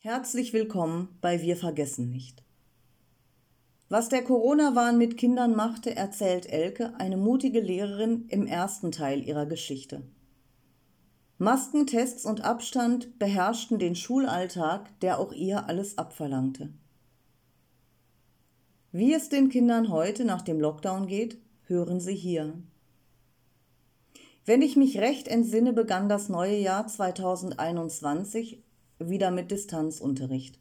Herzlich willkommen bei Wir vergessen nicht. Was der Corona-Wahn mit Kindern machte, erzählt Elke, eine mutige Lehrerin, im ersten Teil ihrer Geschichte. Maskentests und Abstand beherrschten den Schulalltag, der auch ihr alles abverlangte. Wie es den Kindern heute nach dem Lockdown geht, hören Sie hier. Wenn ich mich recht entsinne, begann das neue Jahr 2021 wieder mit Distanzunterricht.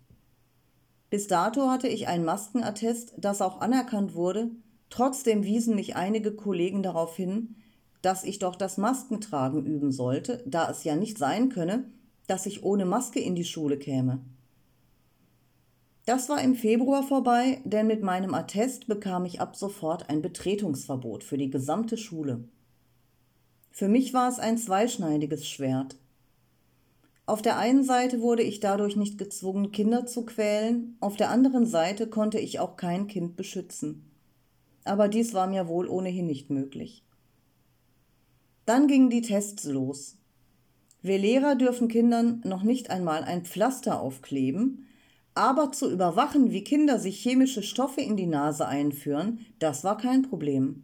Bis dato hatte ich ein Maskenattest, das auch anerkannt wurde, trotzdem wiesen mich einige Kollegen darauf hin, dass ich doch das Maskentragen üben sollte, da es ja nicht sein könne, dass ich ohne Maske in die Schule käme. Das war im Februar vorbei, denn mit meinem Attest bekam ich ab sofort ein Betretungsverbot für die gesamte Schule. Für mich war es ein zweischneidiges Schwert. Auf der einen Seite wurde ich dadurch nicht gezwungen, Kinder zu quälen, auf der anderen Seite konnte ich auch kein Kind beschützen. Aber dies war mir wohl ohnehin nicht möglich. Dann gingen die Tests los. Wir Lehrer dürfen Kindern noch nicht einmal ein Pflaster aufkleben, aber zu überwachen, wie Kinder sich chemische Stoffe in die Nase einführen, das war kein Problem.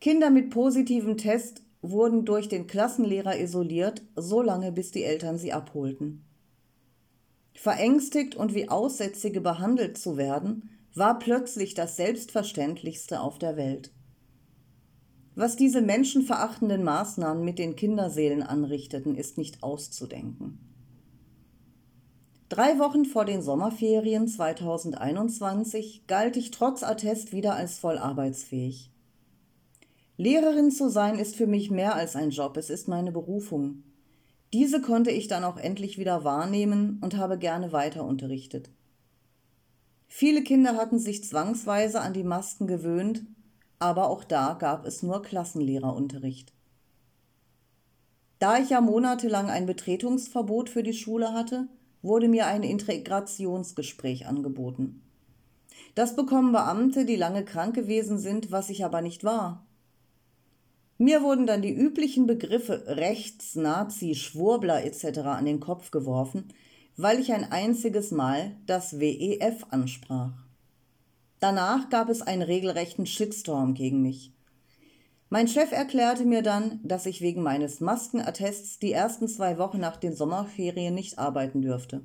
Kinder mit positivem Test wurden durch den Klassenlehrer isoliert, so lange bis die Eltern sie abholten. Verängstigt und wie Aussätzige behandelt zu werden, war plötzlich das Selbstverständlichste auf der Welt. Was diese menschenverachtenden Maßnahmen mit den Kinderseelen anrichteten, ist nicht auszudenken. Drei Wochen vor den Sommerferien 2021 galt ich trotz Attest wieder als voll arbeitsfähig. Lehrerin zu sein ist für mich mehr als ein Job, es ist meine Berufung. Diese konnte ich dann auch endlich wieder wahrnehmen und habe gerne weiter unterrichtet. Viele Kinder hatten sich zwangsweise an die Masken gewöhnt, aber auch da gab es nur Klassenlehrerunterricht. Da ich ja monatelang ein Betretungsverbot für die Schule hatte, wurde mir ein Integrationsgespräch angeboten. Das bekommen Beamte, die lange krank gewesen sind, was ich aber nicht war. Mir wurden dann die üblichen Begriffe Rechts, Nazi, Schwurbler etc. an den Kopf geworfen, weil ich ein einziges Mal das WEF ansprach. Danach gab es einen regelrechten Shitstorm gegen mich. Mein Chef erklärte mir dann, dass ich wegen meines Maskenattests die ersten zwei Wochen nach den Sommerferien nicht arbeiten dürfte.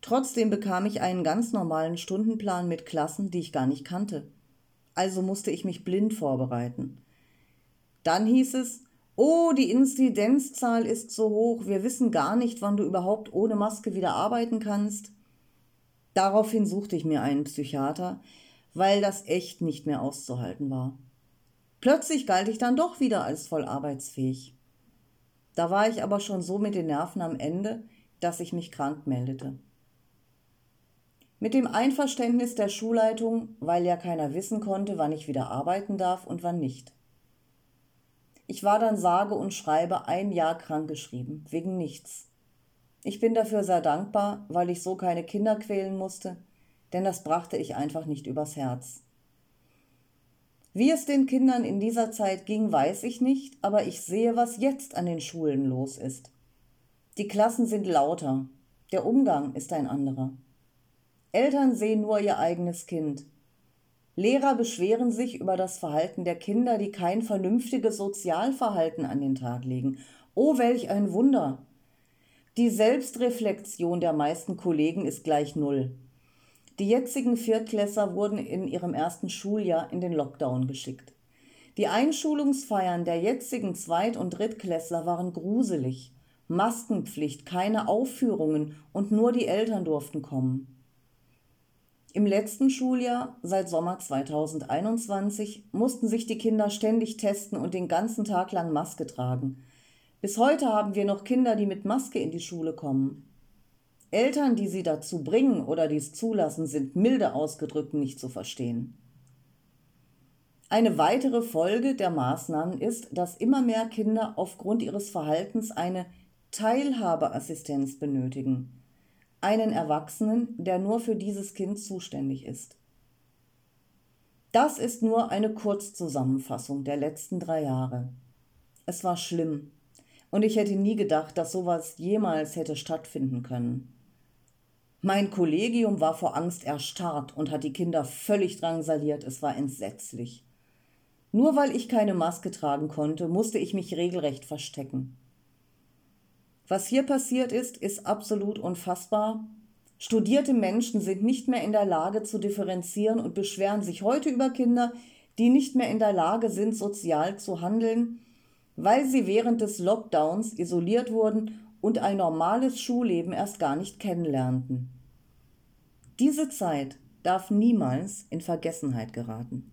Trotzdem bekam ich einen ganz normalen Stundenplan mit Klassen, die ich gar nicht kannte. Also musste ich mich blind vorbereiten. Dann hieß es, oh, die Inzidenzzahl ist so hoch, wir wissen gar nicht, wann du überhaupt ohne Maske wieder arbeiten kannst. Daraufhin suchte ich mir einen Psychiater, weil das echt nicht mehr auszuhalten war. Plötzlich galt ich dann doch wieder als voll arbeitsfähig. Da war ich aber schon so mit den Nerven am Ende, dass ich mich krank meldete. Mit dem Einverständnis der Schulleitung, weil ja keiner wissen konnte, wann ich wieder arbeiten darf und wann nicht. Ich war dann sage und schreibe ein Jahr krankgeschrieben, wegen nichts. Ich bin dafür sehr dankbar, weil ich so keine Kinder quälen musste, denn das brachte ich einfach nicht übers Herz. Wie es den Kindern in dieser Zeit ging, weiß ich nicht, aber ich sehe, was jetzt an den Schulen los ist. Die Klassen sind lauter, der Umgang ist ein anderer. Eltern sehen nur ihr eigenes Kind, Lehrer beschweren sich über das Verhalten der Kinder, die kein vernünftiges Sozialverhalten an den Tag legen. Oh, welch ein Wunder! Die Selbstreflexion der meisten Kollegen ist gleich null. Die jetzigen Viertklässler wurden in ihrem ersten Schuljahr in den Lockdown geschickt. Die Einschulungsfeiern der jetzigen Zweit- und Drittklässler waren gruselig. Maskenpflicht, keine Aufführungen und nur die Eltern durften kommen. Im letzten Schuljahr, seit Sommer 2021, mussten sich die Kinder ständig testen und den ganzen Tag lang Maske tragen. Bis heute haben wir noch Kinder, die mit Maske in die Schule kommen. Eltern, die sie dazu bringen oder dies zulassen, sind milde ausgedrückt nicht zu verstehen. Eine weitere Folge der Maßnahmen ist, dass immer mehr Kinder aufgrund ihres Verhaltens eine Teilhabeassistenz benötigen einen Erwachsenen, der nur für dieses Kind zuständig ist. Das ist nur eine Kurzzusammenfassung der letzten drei Jahre. Es war schlimm. Und ich hätte nie gedacht, dass sowas jemals hätte stattfinden können. Mein Kollegium war vor Angst erstarrt und hat die Kinder völlig drangsaliert. Es war entsetzlich. Nur weil ich keine Maske tragen konnte, musste ich mich regelrecht verstecken. Was hier passiert ist, ist absolut unfassbar. Studierte Menschen sind nicht mehr in der Lage zu differenzieren und beschweren sich heute über Kinder, die nicht mehr in der Lage sind, sozial zu handeln, weil sie während des Lockdowns isoliert wurden und ein normales Schulleben erst gar nicht kennenlernten. Diese Zeit darf niemals in Vergessenheit geraten.